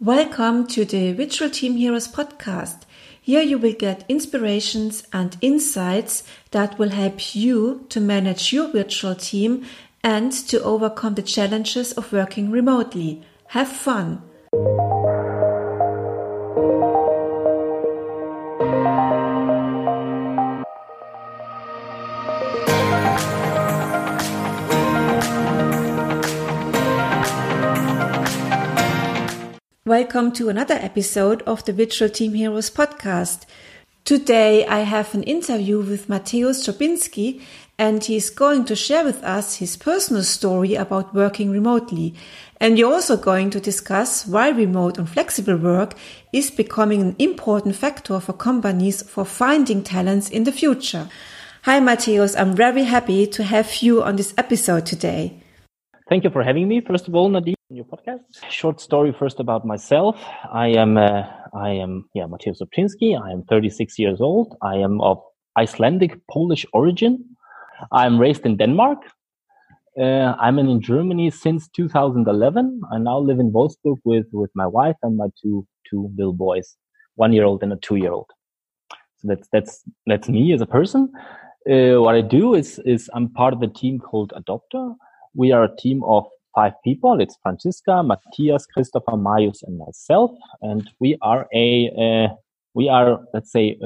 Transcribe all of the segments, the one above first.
Welcome to the Virtual Team Heroes podcast. Here you will get inspirations and insights that will help you to manage your virtual team and to overcome the challenges of working remotely. Have fun! Welcome to another episode of the Virtual Team Heroes podcast. Today I have an interview with Mateusz Czobinski and he is going to share with us his personal story about working remotely. And we're also going to discuss why remote and flexible work is becoming an important factor for companies for finding talents in the future. Hi Mateusz, I'm very happy to have you on this episode today. Thank you for having me. First of all, Nadine your podcast. Short story first about myself. I am uh, I am yeah Mateusz Czobinski. I am 36 years old. I am of Icelandic Polish origin. I am raised in Denmark. Uh, I'm in Germany since 2011. I now live in Wolfsburg with with my wife and my two two little boys, one year old and a two year old. So that's that's that's me as a person. Uh, what I do is is I'm part of a team called Adopter. We are a team of five people. It's Francisca, Matthias, Christopher, Marius, and myself. And we are a, uh, we are, let's say,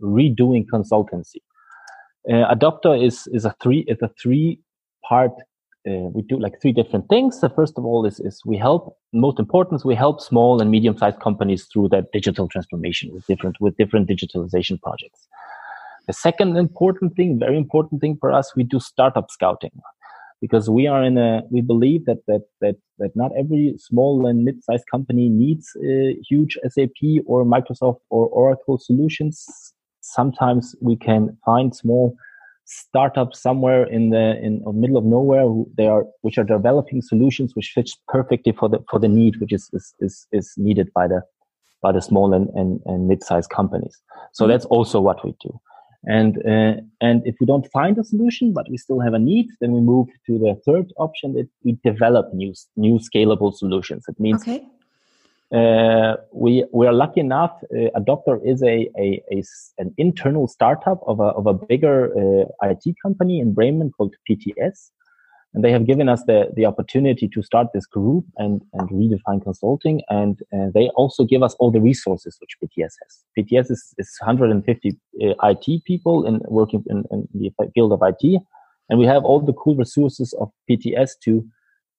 redoing consultancy. Uh, Adopter is, is a three, it's a three part, uh, we do like three different things. The first of all is, is we help, most important is we help small and medium sized companies through that digital transformation with different, with different digitalization projects. The second important thing, very important thing for us, we do startup scouting because we are in a we believe that that that that not every small and mid-sized company needs a huge SAP or Microsoft or Oracle solutions. Sometimes we can find small startups somewhere in the in the middle of nowhere who they are which are developing solutions which fits perfectly for the for the need which is is is, is needed by the by the small and, and, and mid-sized companies. So that's also what we do. And uh, and if we don't find a solution, but we still have a need, then we move to the third option that we develop new new scalable solutions. It means okay. uh, we we are lucky enough. Uh, Adopter is a, a, a, an internal startup of a of a bigger uh, IT company in Bremen called PTS, and they have given us the, the opportunity to start this group and, and redefine consulting. And uh, they also give us all the resources which PTS has. PTS is, is 150 uh, IT people in working in, in, the field of IT. And we have all the cool resources of PTS to,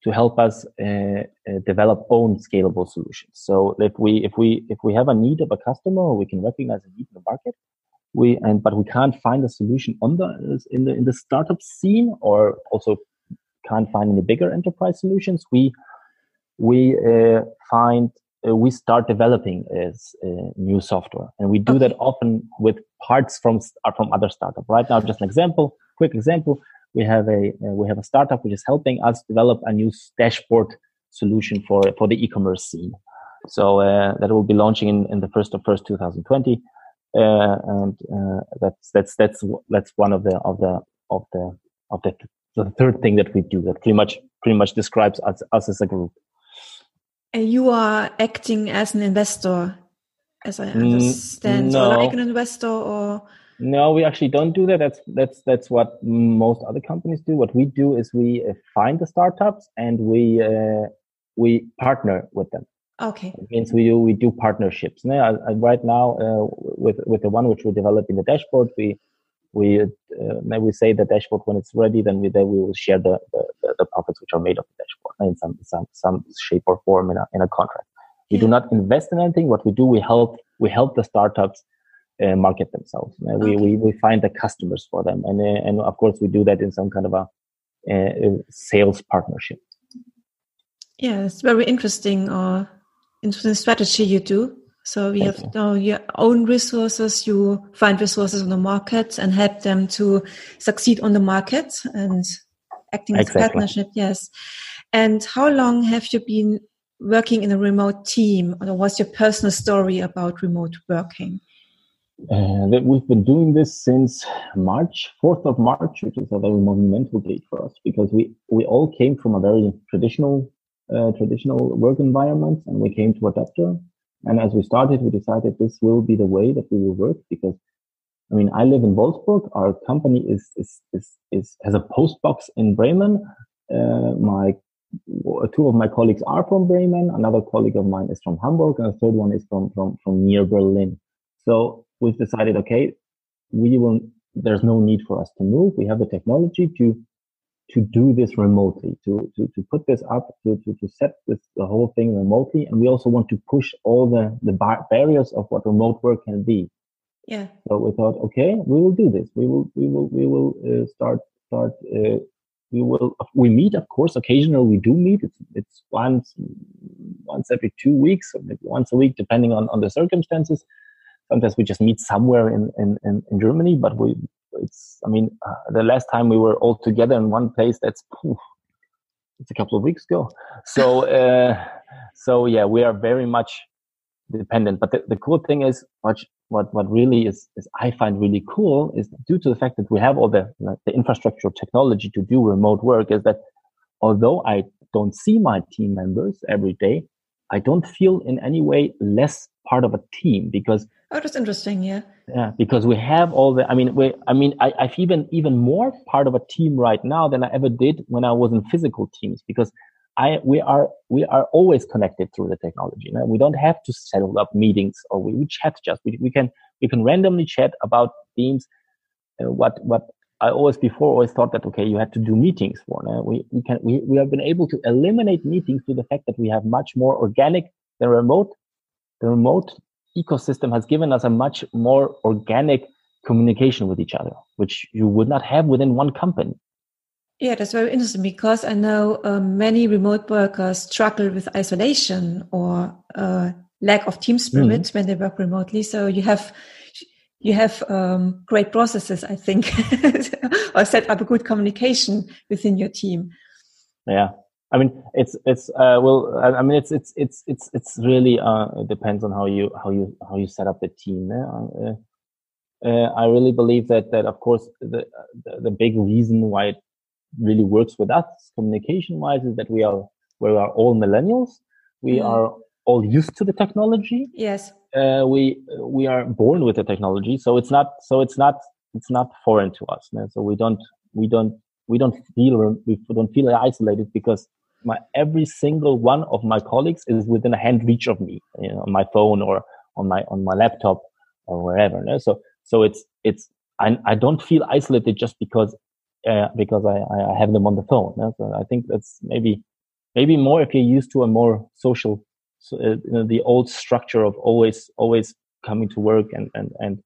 to help us uh, uh, develop own scalable solutions. So if we, if we, if we have a need of a customer, we can recognize a need in the market. We, and, but we can't find a solution on the, in the, in the startup scene or also can't find any bigger enterprise solutions, we we uh, find uh, we start developing as uh, new software, and we do okay. that often with parts from uh, from other startup. Right now, just an example, quick example. We have a uh, we have a startup which is helping us develop a new dashboard solution for for the e-commerce scene. So uh, that will be launching in, in the first of first 2020, and that's that's that's that's one of the of the of the of the the third thing that we do that pretty much pretty much describes us, us as a group. And you are acting as an investor, as I mm, understand, no. or like an investor, or no, we actually don't do that. That's that's that's what most other companies do. What we do is we uh, find the startups and we uh, we partner with them. Okay. It means we do we do partnerships. Now, right now, uh, with with the one which we're developing the dashboard, we we uh, maybe we say the dashboard when it's ready, then we then we will share the, the, the profits which are made of the dashboard in some some some shape or form in a in a contract. We yeah. do not invest in anything. What we do, we help we help the startups uh, market themselves. Uh, okay. we, we we find the customers for them, and uh, and of course we do that in some kind of a uh, sales partnership. Yeah, it's very interesting. Or interesting strategy you do. So we have you. your own resources. You find resources on the market and help them to succeed on the market and acting exactly. as a partnership. Yes. And how long have you been working in a remote team? Or what's your personal story about remote working? Uh, that we've been doing this since March, 4th of March, which is a very monumental date for us because we, we all came from a very traditional uh, traditional work environment and we came to Adapter. And as we started, we decided this will be the way that we will work because, I mean, I live in Wolfsburg. Our company is is is, is has a post box in Bremen. Uh, my two of my colleagues are from Bremen. Another colleague of mine is from Hamburg, and a third one is from from from near Berlin. So we've decided, okay, we will. There's no need for us to move. We have the technology to to do this remotely, to, to, to put this up, to, to, to set this, the whole thing remotely. And we also want to push all the, the bar- barriers of what remote work can be. Yeah. So we thought, okay, we will do this. We will, we will, we will uh, start, start, uh, we will, we meet, of course, occasionally we do meet. It's, it's once, once every two weeks or maybe once a week, depending on, on the circumstances. Sometimes we just meet somewhere in, in, in, in Germany, but we, it's i mean uh, the last time we were all together in one place that's poof, it's a couple of weeks ago. So uh, so yeah we are very much dependent. But the, the cool thing is what what what really is, is i find really cool is due to the fact that we have all the the infrastructure technology to do remote work is that although i don't see my team members every day i don't feel in any way less part of a team because Oh, that's interesting. Yeah. Yeah, because we have all the. I mean, we. I mean, I, I've even even more part of a team right now than I ever did when I was in physical teams because I we are we are always connected through the technology. Know? We don't have to set up meetings or we, we chat just. We, we can we can randomly chat about themes. Uh, what what I always before always thought that okay you had to do meetings for. Know? We we can we we have been able to eliminate meetings to the fact that we have much more organic than remote. The remote ecosystem has given us a much more organic communication with each other, which you would not have within one company. Yeah, that's very interesting because I know uh, many remote workers struggle with isolation or uh, lack of team spirit mm. when they work remotely. So you have you have um, great processes, I think, or set up a good communication within your team. Yeah, I mean, it's it's uh, well, I mean, it's it's it's it's it's really uh, it depends on how you how you how you set up the team. Uh, uh, I really believe that that of course the, the, the big reason why it really works with us communication wise is that we are we are all millennials. We mm. are all used to the technology. Yes. Uh, we we are born with the technology, so it's not so it's not it's not foreign to us. So we don't we don't we don't feel we don't feel isolated because my every single one of my colleagues is within a hand reach of me, you know, on my phone or on my on my laptop or wherever. Know? So so it's it's I I don't feel isolated just because uh, because I I have them on the phone. Know? So I think that's maybe maybe more if you're used to a more social so, uh, you know, the old structure of always always coming to work and and and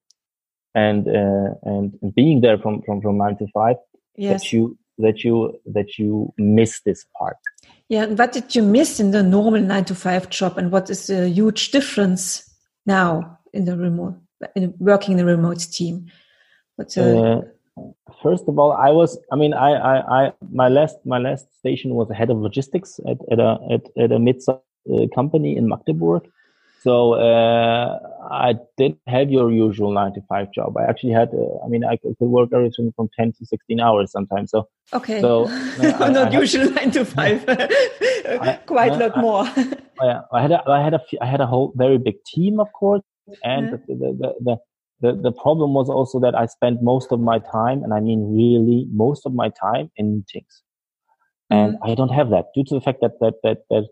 and uh, and, and being there from from from nine to five yes. that you that you that you miss this part yeah what did you miss in the normal nine to five job and what is the huge difference now in the remote in working in the remote team what's uh, first of all i was i mean I, I i my last my last station was a head of logistics at, at a at, at a mid uh, company in magdeburg so uh, I didn't have your usual nine to five job. I actually had, uh, I mean, I could work everything from 10 to 16 hours sometimes. So, okay. So, I, not I usual nine to five, quite a lot more. yeah, I had, a, I had a, I had a whole very big team, of course. And the, the, the, the, the problem was also that I spent most of my time, and I mean really most of my time in meetings. And mm-hmm. I don't have that due to the fact that, that, that, that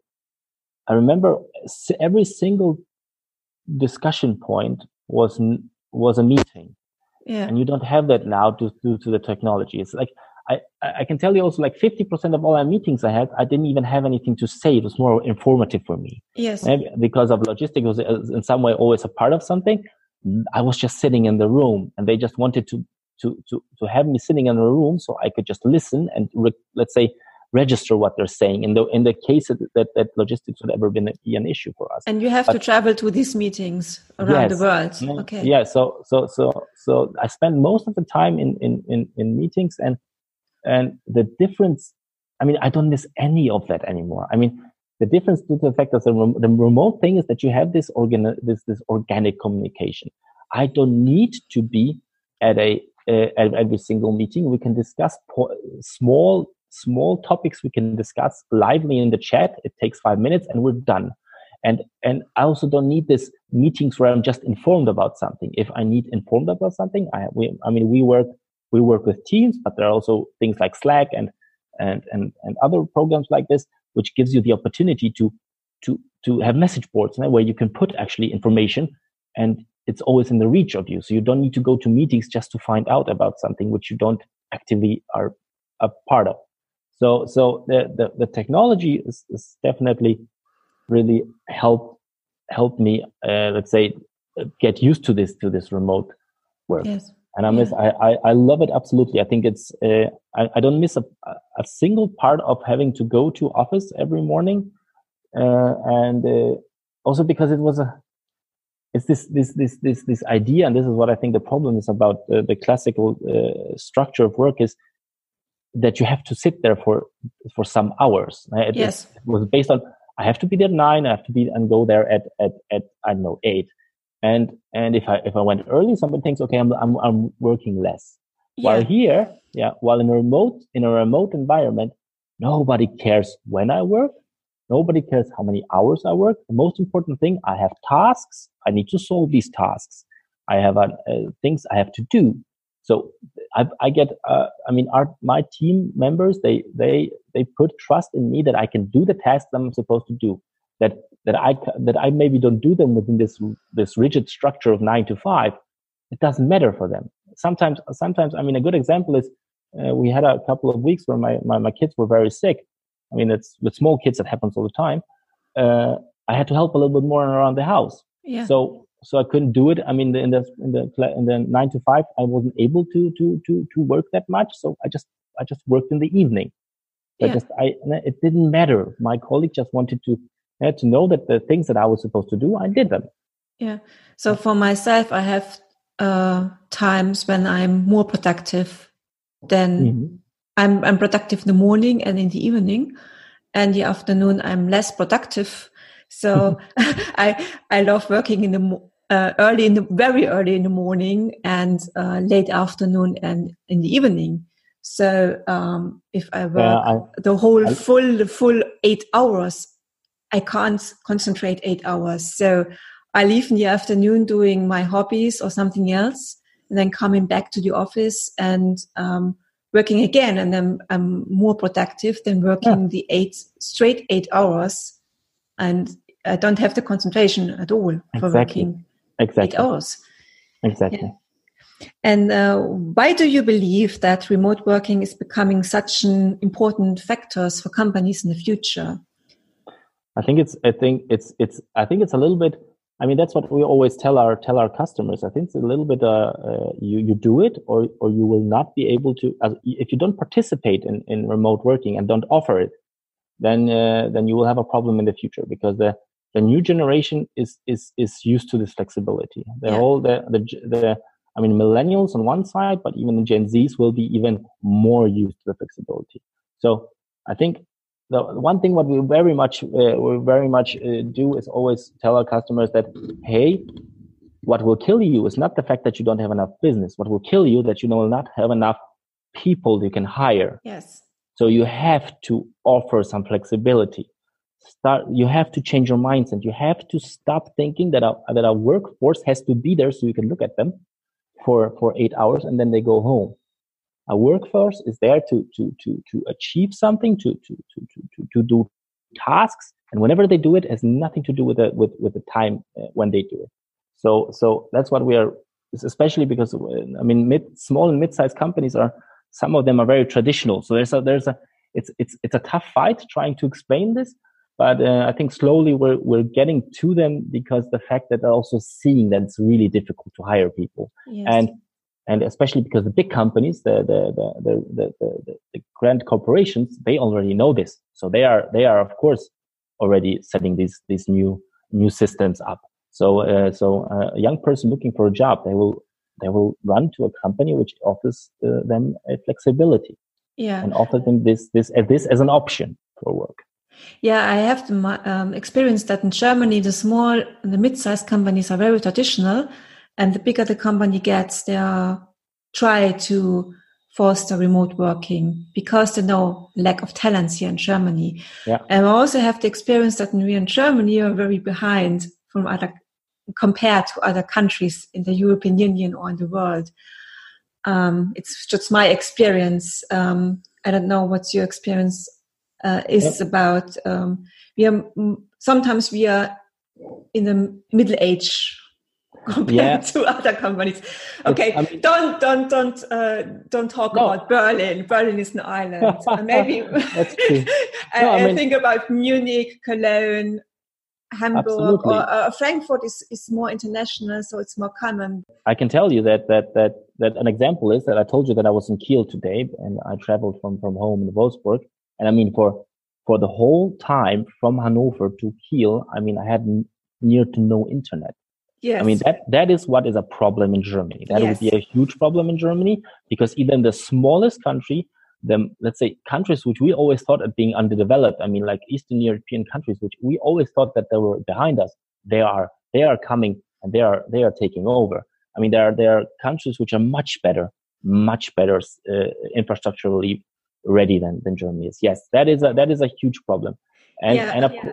I remember every single discussion point was was a meeting, yeah. and you don't have that now due, due to the technology. It's like I I can tell you also like fifty percent of all our meetings I had, I didn't even have anything to say. It was more informative for me. Yes, because of logistics was in some way always a part of something. I was just sitting in the room, and they just wanted to to to to have me sitting in the room so I could just listen and re- let's say register what they're saying. In the in the case that that, logistics would ever been be an issue for us. And you have but, to travel to these meetings around yes, the world. Okay. Yeah so so so so i spend most of the time in in in, in meetings and and the difference i mean i don't miss any of that anymore. I mean the difference to the fact that the, rem- the remote thing is that you have this organ this this organic communication. I don't need to be at a uh, at every single meeting. We can discuss po- small small topics we can discuss lively in the chat. It takes five minutes and we're done. And, and I also don't need this meetings where I'm just informed about something. If I need informed about something, I, we, I mean, we work, we work with teams, but there are also things like Slack and, and, and, and other programs like this, which gives you the opportunity to, to, to have message boards where you can put actually information and it's always in the reach of you. So you don't need to go to meetings just to find out about something which you don't actively are a part of. So, so the, the, the technology is, is definitely really helped, helped me, uh, let's say, get used to this, to this remote work. Yes. And I miss, yeah. I, I, I, love it absolutely. I think it's, uh, I, I don't miss a, a single part of having to go to office every morning. Uh, and, uh, also because it was a, it's this this this this this idea, and this is what I think the problem is about uh, the classical uh, structure of work is that you have to sit there for for some hours. It, yes, it was based on I have to be there at nine, I have to be and go there at at at I don't know eight, and and if I if I went early, somebody thinks okay, I'm I'm I'm working less. Yeah. While here, yeah, while in a remote in a remote environment, nobody cares when I work. Nobody cares how many hours I work. The most important thing, I have tasks. I need to solve these tasks. I have uh, uh, things I have to do. So I, I get, uh, I mean, our, my team members, they, they, they put trust in me that I can do the tasks that I'm supposed to do. That, that I, that I maybe don't do them within this, this rigid structure of nine to five. It doesn't matter for them. Sometimes, sometimes, I mean, a good example is, uh, we had a couple of weeks where my, my, my kids were very sick I mean, it's with small kids that happens all the time. Uh, I had to help a little bit more around the house. Yeah. So so I couldn't do it. I mean, in the in the in the nine to five, I wasn't able to to to to work that much. So I just I just worked in the evening. Yeah. I just I it didn't matter. My colleague just wanted to to know that the things that I was supposed to do, I did them. Yeah. So for myself, I have uh, times when I'm more productive than mm-hmm. I'm, I'm productive in the morning and in the evening and the afternoon I'm less productive. So I, I love working in the, uh, early in the, very early in the morning and, uh, late afternoon and in the evening. So, um, if I work I, the whole I, full, the full eight hours, I can't concentrate eight hours. So I leave in the afternoon doing my hobbies or something else and then coming back to the office and, um, working again and I'm, I'm more productive than working yeah. the eight straight eight hours and I don't have the concentration at all for exactly. working exactly. eight hours. Exactly. Yeah. And uh, why do you believe that remote working is becoming such an important factors for companies in the future? I think it's I think it's it's I think it's a little bit I mean, that's what we always tell our tell our customers. I think it's a little bit uh, uh, you you do it or or you will not be able to. Uh, if you don't participate in, in remote working and don't offer it, then uh, then you will have a problem in the future because the the new generation is is is used to this flexibility. The yeah. whole the the the I mean millennials on one side, but even the Gen Zs will be even more used to the flexibility. So I think the one thing what we very much uh, we very much uh, do is always tell our customers that hey what will kill you is not the fact that you don't have enough business what will kill you that you will not have enough people you can hire yes so you have to offer some flexibility start you have to change your mindset you have to stop thinking that a, that a workforce has to be there so you can look at them for for 8 hours and then they go home a workforce is there to to to to achieve something, to to to to to do tasks, and whenever they do it, it has nothing to do with the with with the time uh, when they do it. So so that's what we are, especially because uh, I mean, mid small and mid-sized companies are some of them are very traditional. So there's a there's a it's it's it's a tough fight trying to explain this, but uh, I think slowly we're we're getting to them because the fact that they're also seeing that it's really difficult to hire people yes. and and especially because the big companies, the the the the, the, the grand corporations, they already know this, so they are they are of course already setting these these new new systems up. So uh, so uh, a young person looking for a job, they will they will run to a company which offers uh, them a flexibility, yeah, and offer them this this uh, this as an option for work. Yeah, I have the, um, experienced that in Germany, the small, and the mid-sized companies are very traditional, and the bigger the company gets, they are try to foster remote working because there's no lack of talents here in Germany. Yeah. And I also have the experience that we in Germany are very behind from other compared to other countries in the European Union or in the world. Um, it's just my experience. Um, I don't know what's your experience uh, is yep. about. Um, we are sometimes we are in the middle age compared yeah. to other companies. Okay, I mean, don't don't don't uh, don't talk no. about Berlin. Berlin is an island. uh, maybe that's true. no, I, I mean, think about Munich, Cologne, Hamburg, or uh, Frankfurt is, is more international, so it's more common. I can tell you that that that that an example is that I told you that I was in Kiel today, and I traveled from from home in Wolfsburg, and I mean for for the whole time from Hanover to Kiel, I mean I had n- near to no internet. Yes. I mean that that is what is a problem in Germany. That yes. would be a huge problem in Germany because even the smallest country, the let's say countries which we always thought of being underdeveloped, I mean like Eastern European countries, which we always thought that they were behind us, they are they are coming and they are they are taking over. I mean there are there are countries which are much better, much better uh, infrastructurally ready than than Germany is. Yes, that is a that is a huge problem, and yeah, and of, yeah.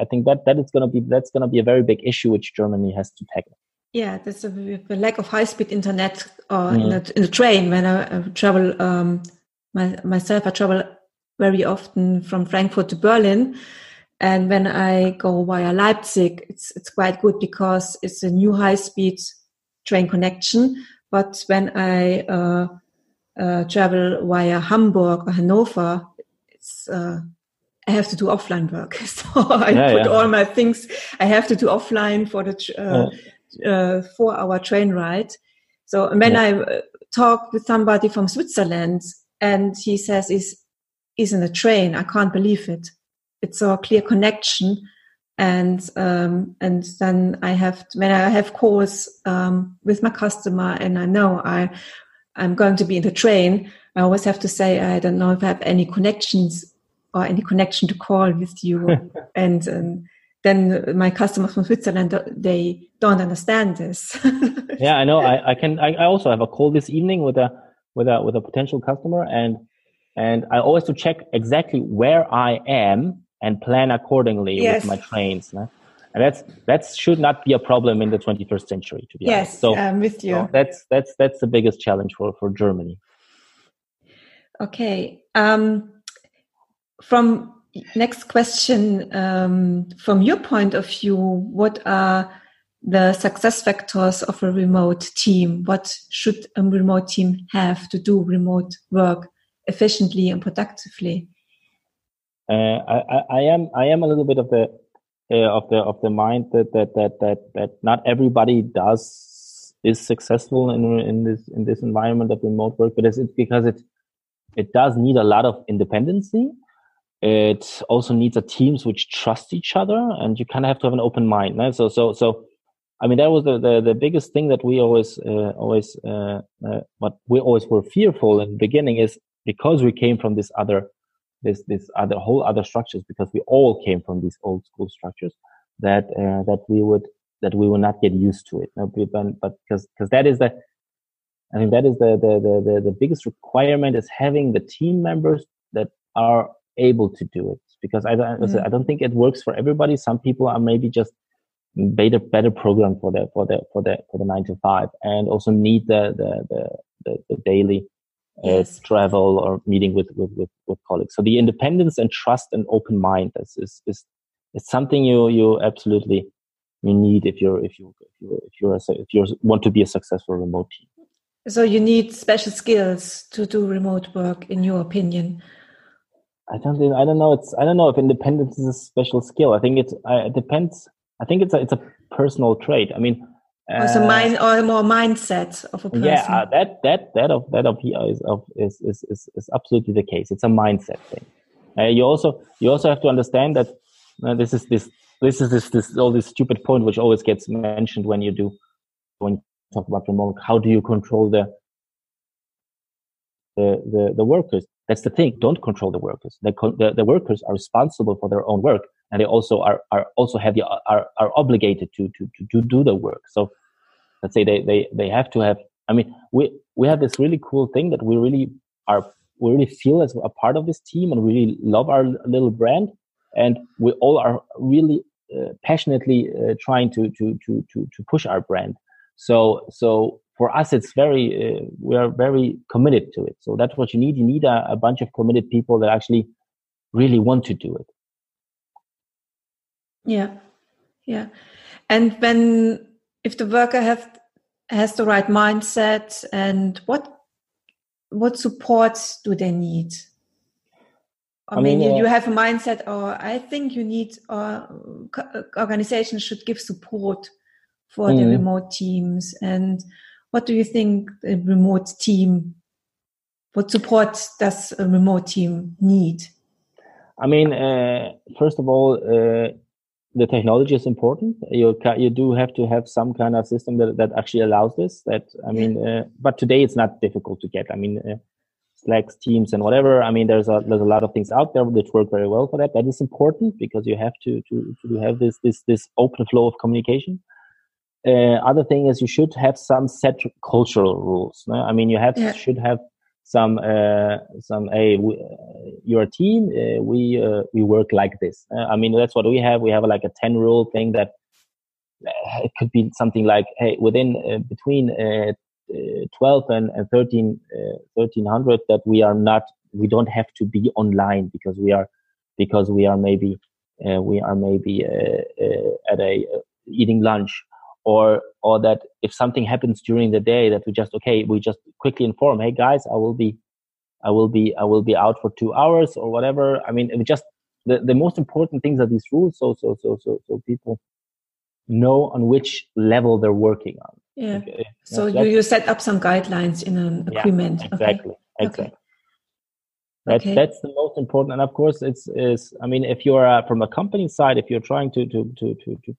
I think that that is going to be that's going to be a very big issue which Germany has to tackle. Yeah, there's a, the lack of high speed internet uh, mm. in, the, in the train when I, I travel. Um, my, myself, I travel very often from Frankfurt to Berlin, and when I go via Leipzig, it's it's quite good because it's a new high speed train connection. But when I uh, uh, travel via Hamburg or Hanover, it's uh, I have to do offline work. So I yeah, put yeah. all my things I have to do offline for the uh, yeah. uh, four hour train ride. So when I uh, talk with somebody from Switzerland and he says is is in a train, I can't believe it. It's a clear connection. And um, and then I have when I have calls um, with my customer and I know I I'm going to be in the train, I always have to say I don't know if I have any connections or any connection to call with you. and um, then my customers from Switzerland, they don't understand this. yeah, I know. I, I can. I, I, also have a call this evening with a with a with a potential customer, and and I always to check exactly where I am and plan accordingly yes. with my trains. No? And that's that should not be a problem in the 21st century. To be yes, honest, so I'm with you. So that's that's that's the biggest challenge for for Germany. Okay. Um, from next question, um, from your point of view, what are the success factors of a remote team? What should a remote team have to do remote work efficiently and productively? Uh, I, I, am I am a little bit of the uh, of the of the mind that that that that that not everybody does is successful in in this in this environment of remote work, but it's, because it it does need a lot of independency it also needs a teams which trust each other, and you kind of have to have an open mind. Right? So, so, so, I mean, that was the the, the biggest thing that we always uh, always uh, uh, what we always were fearful in the beginning is because we came from this other this this other whole other structures because we all came from these old school structures that uh, that we would that we will not get used to it. No, but because because that is the I think that is the, the the the the biggest requirement is having the team members that are able to do it because I don't, mm-hmm. I don't think it works for everybody. Some people are maybe just better better program for the for the for the for the nine to five and also need the the the, the, the daily yes. travel or meeting with, with, with with colleagues. So the independence and trust and open mind is is is, is something you you absolutely you need if you're if you if you if you're a, if you want to be a successful remote team. So you need special skills to do remote work, in your opinion. I don't think, I don't know. It's I don't know if independence is a special skill. I think it's uh, it depends. I think it's a it's a personal trait. I mean, uh, or mind or more mindset of a person. Yeah, uh, that that that of that of is of is, is is is absolutely the case. It's a mindset thing. Uh, you also you also have to understand that uh, this is this this is this this all this stupid point which always gets mentioned when you do when you talk about remote. How do you control the the the, the workers? That's the thing. Don't control the workers. The, the, the, workers are responsible for their own work, and they also are, are also have the are, are obligated to, to to to do the work. So let's say they they they have to have. I mean, we we have this really cool thing that we really are we really feel as a part of this team and we really love our little brand and we all are really uh, passionately uh, trying to, to to to to push our brand so so for us it's very uh, we are very committed to it so that's what you need you need a, a bunch of committed people that actually really want to do it yeah yeah and when if the worker have has the right mindset and what what supports do they need? I, I mean, mean uh, you have a mindset, or I think you need, or uh, organizations should give support for mm. the mm-hmm. remote teams. And what do you think a remote team, what support does a remote team need? I mean, uh, first of all, uh, the technology is important. You you do have to have some kind of system that, that actually allows this. That I mean, uh, but today it's not difficult to get. I mean, uh, Slacks, Teams, and whatever. I mean, there's a there's a lot of things out there that work very well for that. That is important because you have to to to have this this this open flow of communication. Uh, other thing is you should have some set cultural rules. No? I mean, you have yeah. should have some uh, some hey uh, your team uh, we uh, we work like this. Uh, i mean that's what we have. We have like a 10 rule thing that uh, it could be something like hey within between 12 and, and 13 1300 that we are not we don't have to be online because we are because we are maybe we are maybe at a eating lunch or or that if something happens during the day that we just okay we just quickly inform hey guys i will be i will be i will be out for two hours or whatever i mean it just the, the most important things are these rules so so so so so people know on which level they're working on yeah okay. so yeah, you, you set up some guidelines in an agreement yeah, exactly okay. exactly okay. That's okay. that's the most important, and of course, it's is. I mean, if you're uh, from a company side, if you're trying to to to to to,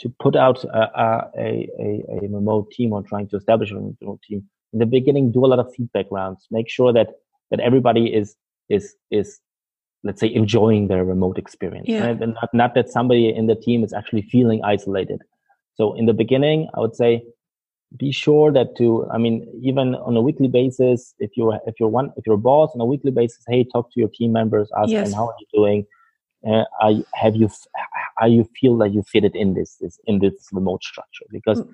to put out a, a, a, a remote team or trying to establish a remote team in the beginning do a lot of feedback rounds make sure that that everybody is is is let's say enjoying their remote experience yeah. right? and not, not that somebody in the team is actually feeling isolated so in the beginning i would say be sure that to i mean even on a weekly basis if you're if you're one if you're a boss on a weekly basis hey talk to your team members ask yes. them how are you doing uh, are, have you how you feel that you fit it in this, this in this remote structure because mm.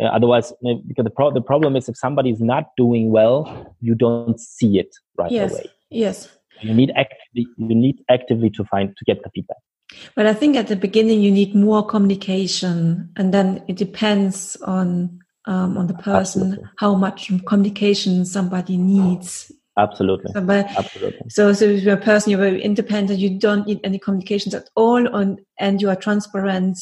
uh, otherwise because the, pro- the problem is if somebody is not doing well you don't see it right yes. away yes you need actively you need actively to find to get the feedback but i think at the beginning you need more communication and then it depends on um, on the person Absolutely. how much communication somebody needs Absolutely. So, Absolutely. So, so if you're a person, you're very independent, you don't need any communications at all, on, and you are transparent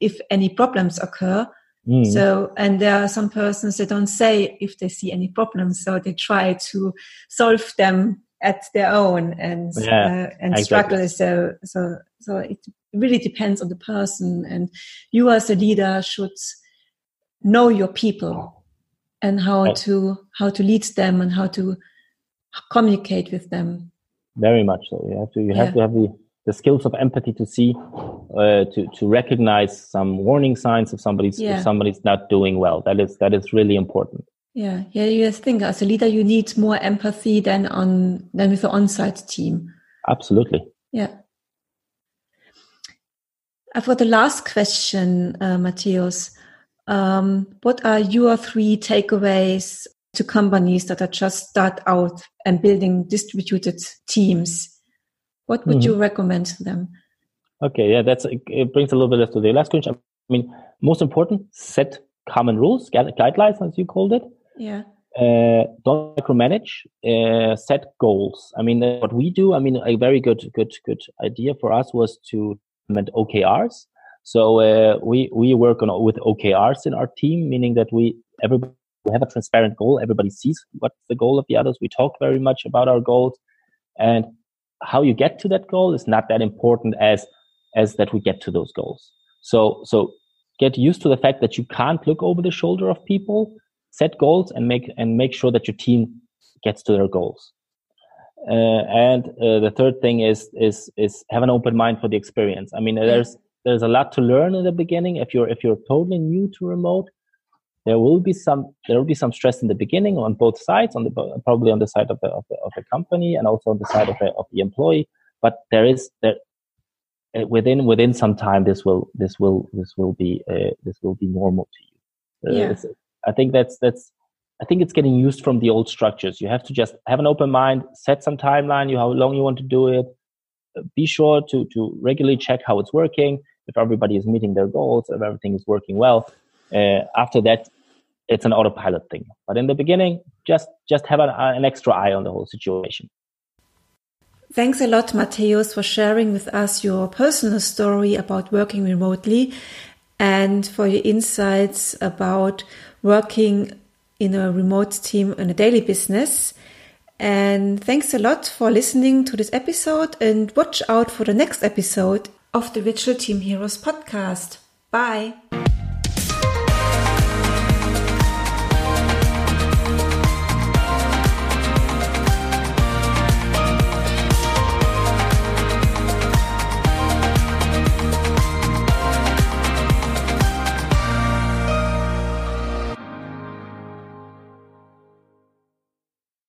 if any problems occur. Mm. So, and there are some persons that don't say if they see any problems, so they try to solve them at their own and yeah, uh, and exactly. struggle. So, so, so it really depends on the person, and you as a leader should know your people and how to how to lead them and how to communicate with them. Very much so. You have to you yeah. have to have the, the skills of empathy to see uh, to to recognize some warning signs if somebody's yeah. if somebody's not doing well. That is that is really important. Yeah, yeah. You think as a leader, you need more empathy than on than with the on-site team. Absolutely. Yeah. I've got the last question, uh, Matthäus. Um, what are your three takeaways to companies that are just start out and building distributed teams. What would mm-hmm. you recommend to them? Okay yeah that's it brings a little bit to the last question. I mean most important set common rules guidelines as you called it. Yeah. Uh, don't micromanage uh, set goals. I mean uh, what we do i mean a very good good good idea for us was to implement okrs so uh, we we work on with okrs in our team meaning that we everybody we have a transparent goal. Everybody sees what's the goal of the others. We talk very much about our goals and how you get to that goal is not that important as, as that we get to those goals. So, so get used to the fact that you can't look over the shoulder of people, set goals and make, and make sure that your team gets to their goals. Uh, and uh, the third thing is is is have an open mind for the experience. I mean, there's there's a lot to learn in the beginning. If you're if you're totally new to remote, there will be some there will be some stress in the beginning on both sides on the probably on the side of the of the, of the company and also on the side of the, of the employee. But there is there uh, within within some time this will this will this will be uh, this will be normal to you. Uh, yeah. i think that's that's i think it's getting used from the old structures. You have to just have an open mind set some timeline you how long you want to do it. Uh, be sure to to regularly check how it's working. If everybody is meeting their goals if everything is working well uh, after that it's an autopilot thing but in the beginning just just have an, an extra eye on the whole situation Thanks a lot, Matthäus, for sharing with us your personal story about working remotely and for your insights about working in a remote team in a daily business. And thanks a lot for listening to this episode and watch out for the next episode of the Virtual Team Heroes podcast. Bye.